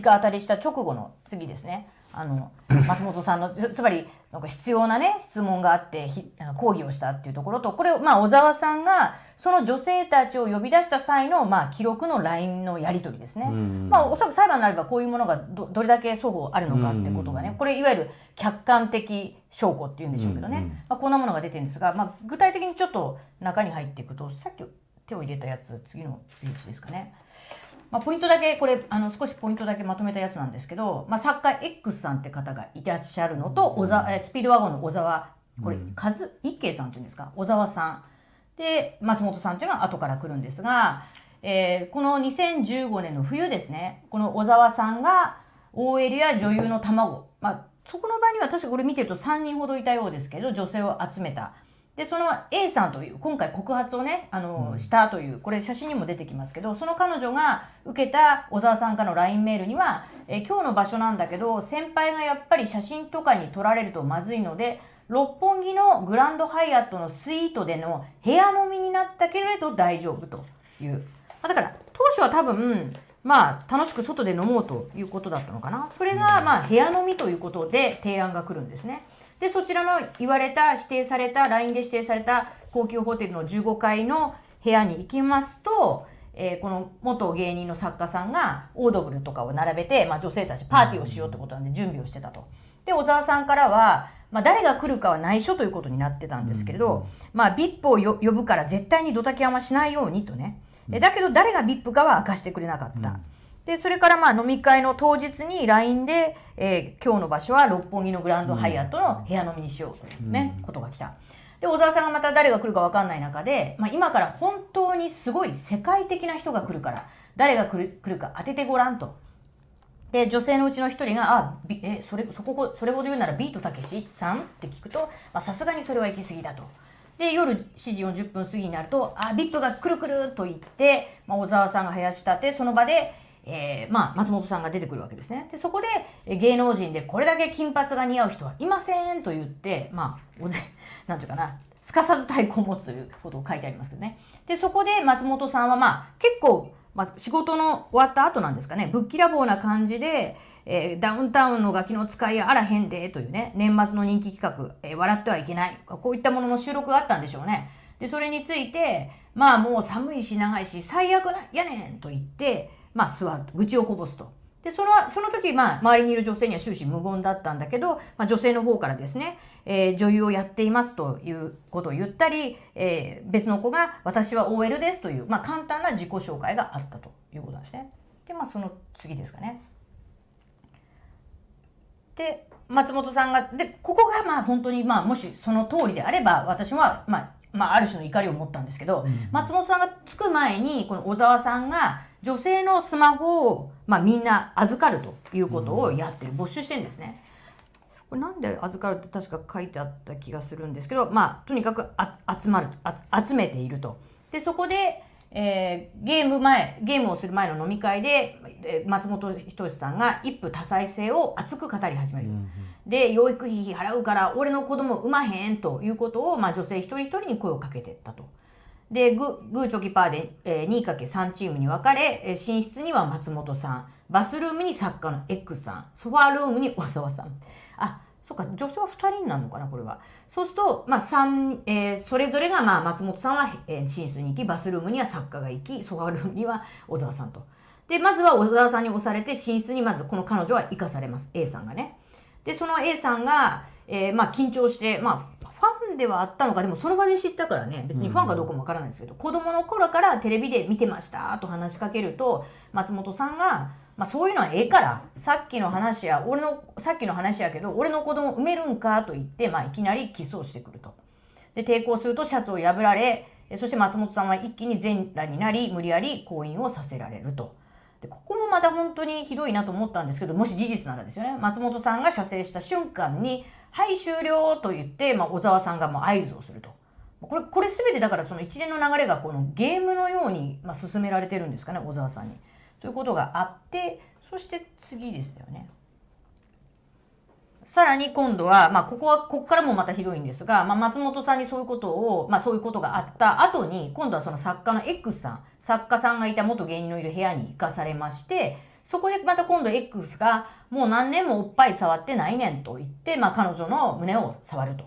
直当たりした直後の次ですね。あの 松本さんのつまりなんか必要なね質問があってひあの抗議をしたっていうところとこれをまあ小沢さんがその女性たちを呼び出した際のまあ記録の LINE のやり取りですね、まあおそらく裁判になればこういうものがどどれだけ双方あるのかってことがねこれいわゆる客観的証拠っていうんでしょうけどね、まあ、こんなものが出てるんですが、まあ、具体的にちょっと中に入っていくとさっき手を入れたやつ次のページですかね。まあ、ポイントだけこれあの少しポイントだけまとめたやつなんですけど、まあ、作家 X さんって方がいらっしゃるのと小沢、スピードワゴンの小沢これ、和一慶さんっていうんですか？小沢さん。で松本さんっていうのは後から来るんですが、えー、この2015年の冬ですねこの小沢さんが OL や女優の卵、まあ、そこの場には確かこれ見てると3人ほどいたようですけど女性を集めたでその A さんという今回告発をねあの、うん、したというこれ写真にも出てきますけどその彼女が受けた小沢さんからの LINE メールには、え今日の場所なんだけど先輩がやっぱり写真とかに撮られるとまずいので六本木のグランドハイアットのスイートでの部屋飲みになったけれど大丈夫という。だから当初は多分まあ楽しく外で飲もうということだったのかな。それがまあ部屋飲みということで提案が来るんですね。でそちらの言われた指定された LINE で指定された高級ホテルの15階の部屋に行きますと、えー、この元芸人の作家さんがオードブルとかを並べて、まあ、女性たちパーティーをしようってことなんで準備をしてたと。で小沢さんからは、まあ、誰が来るかは内緒ということになってたんですけれど、まあ、VIP を呼ぶから絶対にドタキャンはしないようにとね。だけど誰が VIP かは明かしてくれなかった。でそれからまあ飲み会の当日に LINE で、えー、今日の場所は六本木のグランドハイアットの部屋飲みにしようというね、うん、ことが来た。で小沢さんがまた誰が来るか分かんない中で、まあ、今から本当にすごい世界的な人が来るから誰が来る来るか当ててごらんと。で女性のうちの一人が「あえそれそこそれほど言うならビートたけしさん?」って聞くとさすがにそれは行き過ぎだと。で夜7時40分過ぎになると「あビップが来る来る」と言って、まあ、小沢さんが林立てその場でえー、まあ、松本さんが出てくるわけですね。で、そこで芸能人でこれだけ金髪が似合う人はいませんと言って、まあ、おぜ、なんていうかな、すかさず太鼓を持つということを書いてありますけどね。で、そこで松本さんはまあ、結構、まあ、仕事の終わった後なんですかね、ぶっきらぼうな感じで、えー、ダウンタウンのガキの使いあらへんでというね、年末の人気企画、えー、笑ってはいけない、こういったものの収録があったんでしょうね。で、それについて、まあもう寒いし長いし最悪なやねんと言って、まあ、座る愚痴をこぼすと。でそのその時、まあ、周りにいる女性には終始無言だったんだけど、まあ、女性の方からですね、えー、女優をやっていますということを言ったり、えー、別の子が私は OL ですという、まあ、簡単な自己紹介があったということなんですね。でまあその次ですかね。で松本さんがでここがまあ本当にまあもしその通りであれば私はまあまあ、ある種の怒りを持ったんですけど、うん、松本さんが着く前にこの小沢さんが女性のスマホを、まあ、みんな預かるということをやってる、没収してるんですね。これなんで預かるって確か書いてあった気がするんですけど、まあ、とにかく集まる集めていると。でそこで、えー、ゲーム前ゲームをする前の飲み会で松本人志さんが一夫多妻制を熱く語り始める。うんうんで養育費払うから俺の子供産まへんということを、まあ、女性一人一人に声をかけていったと。でググーチョキパーで、えー、2×3 チームに分かれ、え寝室には松本さんバスルームに作家の X さんソファールームに小沢さん。あそうか女性は2人になるのかなこれは。そうすると、まあ3えー、それぞれが、まあ、松本さんは、えー、寝室に行きバスルームには作家が行きソファールームには小沢さんと。でまずは小沢さんに押されて寝室にまずこの彼女は生かされます。A さんがね。でその A さんが、えー、まあ緊張してまあンではあったのかでもその場で知ったからね別にファンかどうかもわからないですけど、うん、子供の頃からテレビで見てましたと話しかけると松本さんが、まあ、そういうのはええからさっきの話や俺のさっきの話やけど俺の子供産めるんかと言って、まあ、いきなりキスをしてくると。で抵抗するとシャツを破られそして松本さんは一気に全裸になり無理やり婚姻をさせられると。でここもまた本当にひどいなと思ったんですけどもし事実ならですよね松本さんが射精した瞬間に「はい終了」と言って、まあ、小沢さんがもう合図をすると。これこれ全てだからその一連の流れがこのゲームのように、まあ、進められてるんですかね小沢さんに。ということがあってそして次ですよね。さらに今度は、まあ、ここは、ここからもまたひどいんですが、まあ、松本さんにそういうことを、まあ、そういうことがあった後に、今度はその作家の X さん、作家さんがいた元芸人のいる部屋に行かされまして、そこでまた今度 X がもう何年もおっぱい触ってないねんと言って、まあ、彼女の胸を触ると。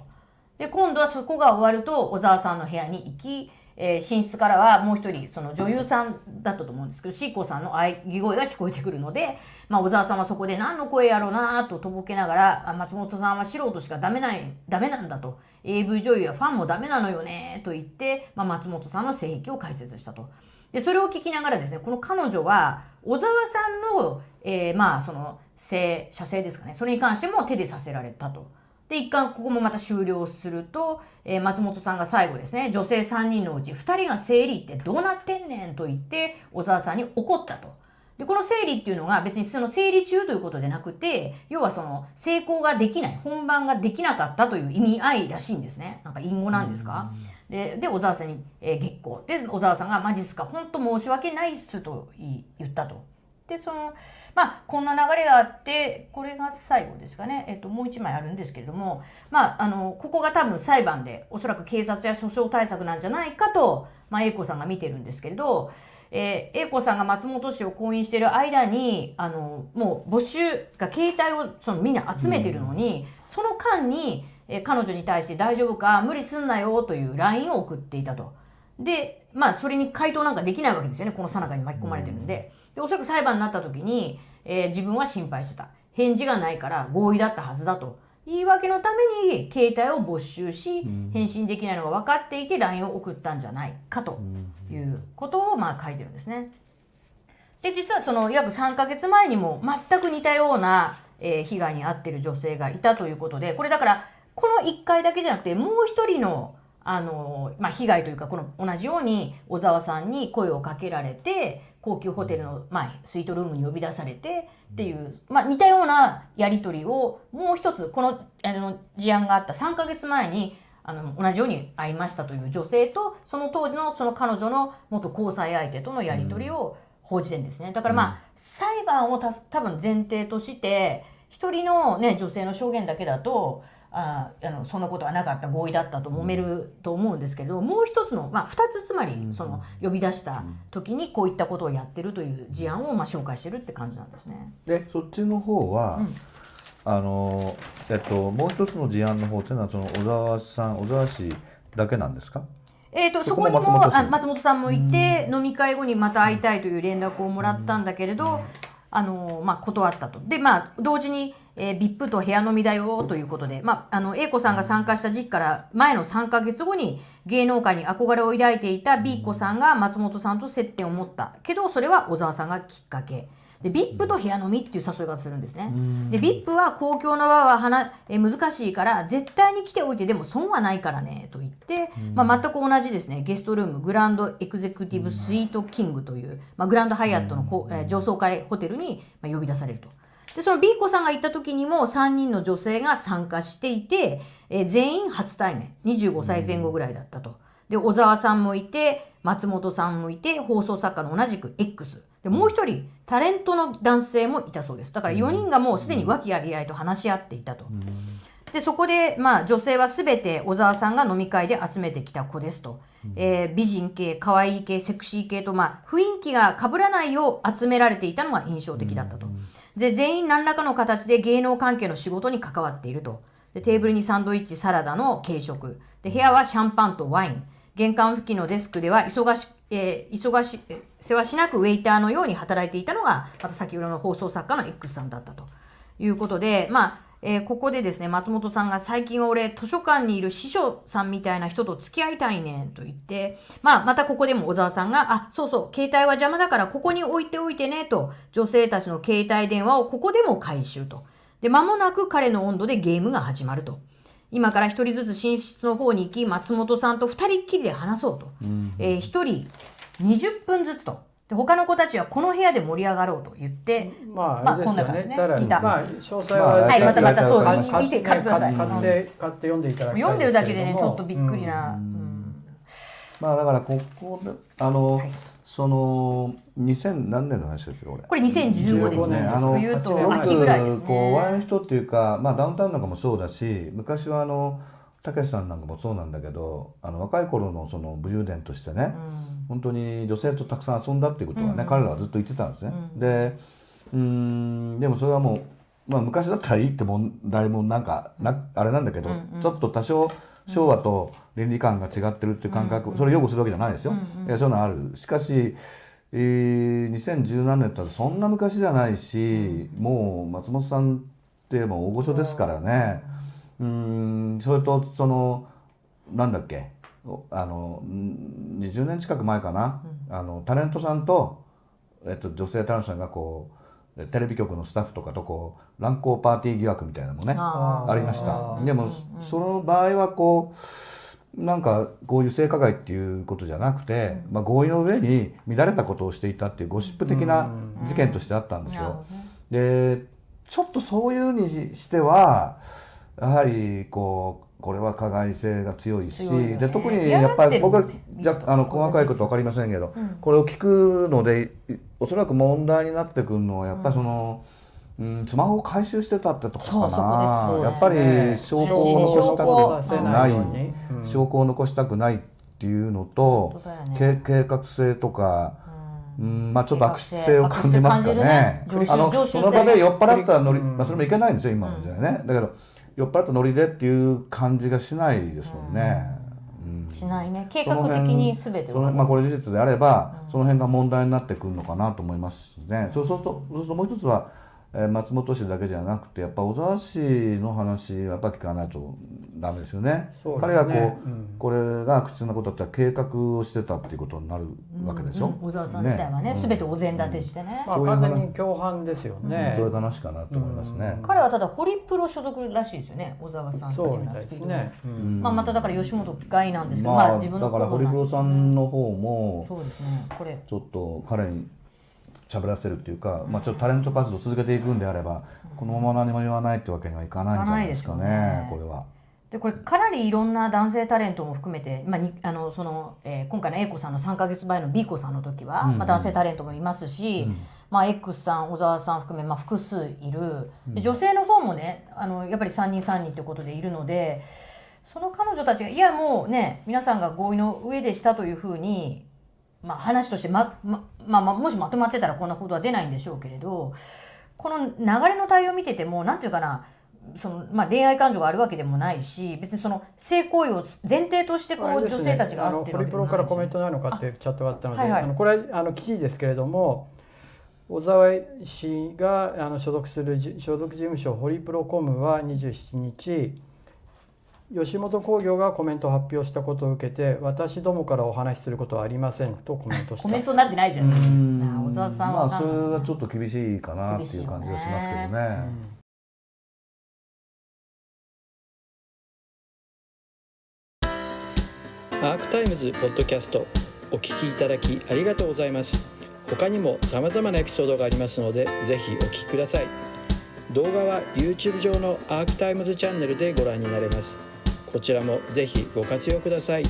で今度はそこが終わると小沢さんの部屋に行きえー、寝室からはもう一人その女優さんだったと思うんですけどシーコさんの喘ぎ声が聞こえてくるので、まあ、小沢さんはそこで何の声やろうなととぼけながら松本さんは素人しかダメないダメなんだと AV 女優やファンもダメなのよねと言って、まあ、松本さんの性癖を解説したと。でそれを聞きながらですねこの彼女は小沢さんの、えー、まあその性射精ですかねそれに関しても手でさせられたと。で、一貫ここもまた終了すると、えー、松本さんが最後ですね、女性3人のうち2人が生理ってどうなってんねんと言って、小沢さんに怒ったと。で、この生理っていうのが別にその生理中ということでなくて、要はその成功ができない、本番ができなかったという意味合いらしいんですね。なんか隠語なんですか？で、で、小沢さんに、えー、月光。で、小沢さんがマジっすか、本当申し訳ないっすと言ったと。でそのまあこんな流れがあってこれが最後ですかね、えっと、もう一枚あるんですけれどもまああのここが多分裁判でおそらく警察や訴訟対策なんじゃないかと、まあ、英子さんが見てるんですけれど、えー、英子さんが松本氏を婚姻している間にあのもう募集が携帯をそのみんな集めてるのに、うん、その間に、えー、彼女に対して「大丈夫か無理すんなよ」という LINE を送っていたと。でまあそれに回答なんかできないわけですよねこの最中に巻き込まれてるんで。うんでおそらく裁判になった時に、えー、自分は心配してた。返事がないから合意だったはずだと。言い訳のために携帯を没収し、返信できないのが分かっていて LINE を送ったんじゃないかということをまあ書いてるんですね。で実はその約3ヶ月前にも全く似たような、えー、被害に遭っている女性がいたということでこれだからこの1回だけじゃなくてもう一人のあの、まあ、被害というかこの同じように小沢さんに声をかけられて高級ホテルの、まあ、スイートルームに呼び出されてっていう、まあ、似たようなやり取りをもう一つこのあの事案があった3ヶ月前にあの同じように会いましたという女性とその当時のその彼女の元交際相手とのやり取りを報じてんですね。だからまあ、裁判をた多分前提として一人の、ね、女性の証言だけだとああのそんなことはなかった合意だったと揉めると思うんですけどもう一つの、まあ、2つつまりその呼び出した時にこういったことをやってるという事案をまあ紹介してるって感じなんですね。でそっちの方は、うん、あのえっと、もう一つの事案の方というのはその小沢さん小沢氏だけなんですか？えーと、そこにも松本さんもいて飲み会後にまた会いたいという連絡をもらったんだけれど、あのまあ、断ったと。でまあ同時にえー、VIP と部屋飲みだよということで、まあ、あの、A 子さんが参加した時期から前の3ヶ月後に芸能界に憧れを抱いていた B 子さんが松本さんと接点を持ったけど、それは小沢さんがきっかけ。で、VIP と部屋飲みっていう誘い方するんですね。で、VIP は公共の場ははなえ難しいから、絶対に来ておいてでも損はないからね、と言って、まあ、全く同じですね、ゲストルーム、グランドエクゼクティブスイートキングという、まあ、グランドハイアットのこ、え上層階ホテルに呼び出されると。で、その B 子さんが行った時にも3人の女性が参加していて、えー、全員初対面。25歳前後ぐらいだったと。で、小沢さんもいて、松本さんもいて、放送作家の同じく X。で、もう一人、タレントの男性もいたそうです。だから4人がもうすでに和気あいあいと話し合っていたと。で、そこで、まあ、女性は全て小沢さんが飲み会で集めてきた子ですと。えー、美人系、可愛い系、セクシー系と、まあ、雰囲気が被らないよう集められていたのが印象的だったと。で、全員何らかの形で芸能関係の仕事に関わっていると。で、テーブルにサンドイッチ、サラダの軽食。で、部屋はシャンパンとワイン。玄関付近のデスクでは忙し、えー、忙し、世話しなくウェイターのように働いていたのが、また先ほどの放送作家の X さんだったということで、まあ、えー、ここでですね、松本さんが最近は俺図書館にいる師匠さんみたいな人と付き合いたいねんと言って、まあまたここでも小沢さんが、あ、そうそう、携帯は邪魔だからここに置いておいてねと、女性たちの携帯電話をここでも回収と。で、間もなく彼の温度でゲームが始まると。今から一人ずつ寝室の方に行き、松本さんと二人っきりで話そうと。うん、えー、一人20分ずつと。で他の子たちはこの部屋で盛り上がろうと言って、まあ、まあ、こんな感じね。たまあ、詳細は、はい、またまたそう、見て、買ってください。買って、買って読んでいただき読んでるだけでね、ちょっとびっくりな。まあ、だから、ここで、あの、その2000何年の話ですよこれ2015ですね。あの冬と秋ぐらいですね。こう笑いの人っていうか、まあダウンタウンなんかもそうだし、昔はあのたけしさんなんかもそうなんだけど、あの若い頃のその武勇伝としてね、うん本当に女性とたくさん遊んだっていうことはね、うん、彼らはずっと言ってたんですね。うん、でうんでもそれはもう、まあ、昔だったらいいって問題もなんかなあれなんだけど、うんうん。ちょっと多少昭和と倫理観が違ってるっていう感覚、それを擁護するわけじゃないですよ、うんいやそういうのある。しかし、えー、2017年ってそんな昔じゃないし、もう松本さんってもう大御所ですからね。うん。それとそのなんだっけ？おあのん20年近く前かな、あのタレントさんと、えっと、女性タレントさんがこうテレビ局のスタッフとかとこう乱交パーティー疑惑みたいなのもねありました。でもその場合はこうなんかこういう性加害っていうことじゃなくて、まあ、合意の上に乱れたことをしていたっていうゴシップ的な事件としてあったんですよ。でちょっとそういうにしてはやはりこうこれは加害性が強いし強いよね。で特にやっぱり僕はじゃあの細かいこと分かりませんけど、これを聞くのでいおそらく問題になってくるのはやっぱりその、うん、スマホを回収してたってとこかな、ね。やっぱり証拠を残したくなない。証拠を残したくないっていうのとね。け計画性とか、うん。うん、まあちょっと悪質性を感じますかね。悪質性あのその場で酔っ払ったらノリ、うん。まあそれもいけないんですよ今の時代ね。だけど酔っ払ったノリでっていう感じがしないですもんね。うんしないね計画的に全てをそのまあこれ事実であれば、その辺が問題になってくるのかなと思いますしね。そうそうするとそうするともう一つは。えー松本氏だけじゃなくてやっぱ小沢氏の話はやっぱ聞かないとダメですよね。ね。彼がこう、うん。これが口なことだったら計画をしてたっていうことになるわけでしょ？うん。小沢さん自体はね全てお膳立てしてね。ういう話。完全に共犯ですよね。そういう話かなと思いますね。彼はただホリプロ所属らしいですよね小沢さんっていうそうみたいのはスピードですね。うん。まあまただから吉本外なんですけどまあ、まあ自分のだから堀黒さんの方もそうですね。これ。ちょっと彼に喋らせるっていうか、まあちょっとタレント活動を続けていくんであれば、このまま何も言わないってわけにはいかないんじゃないですかねね。これは。でこれかなりいろんな男性タレントも含めて、まあ、にあのそのえー今回の A 子さんの3か月前の B 子さんの時は、うん。うんまあ、男性タレントもいますし、まあ、X さん小沢さん含め、まあ、複数いる。で女性の方もねあのやっぱり3人3人ってことでいるのでその彼女たちがいやもうね皆さんが合意の上でしたというふうに、まあ、話としてまままあまあ、もしまとまってたらこんなことは出ないんでしょうけれどこの流れの対応を見ててもなんていうかなそのまあ、恋愛感情があるわけでもないし別にその性行為を前提としてこう、ね女性たちがあってるホリプロからわけでもないし。コメントないのかっていうチャットがあったので、はいはい。あのこれあの記事ですけれども小沢氏があの所属するじ所属事務所ホリプロコムは27日吉本興業がコメントを発表したことを受けて私どもからお話しすることはありませんとコメントした。コメントになってないじゃないですか。小沢さんまあそれはちょっと厳しいかなっていう感じがしますけどね。アークタイムズポッドキャストお聞きいただきありがとうございます。他にも様々なエピソードがありますのでぜひお聞きください。動画は YouTube 上のアークタイムズチャンネルでご覧になれますこちらもぜひご活用ください。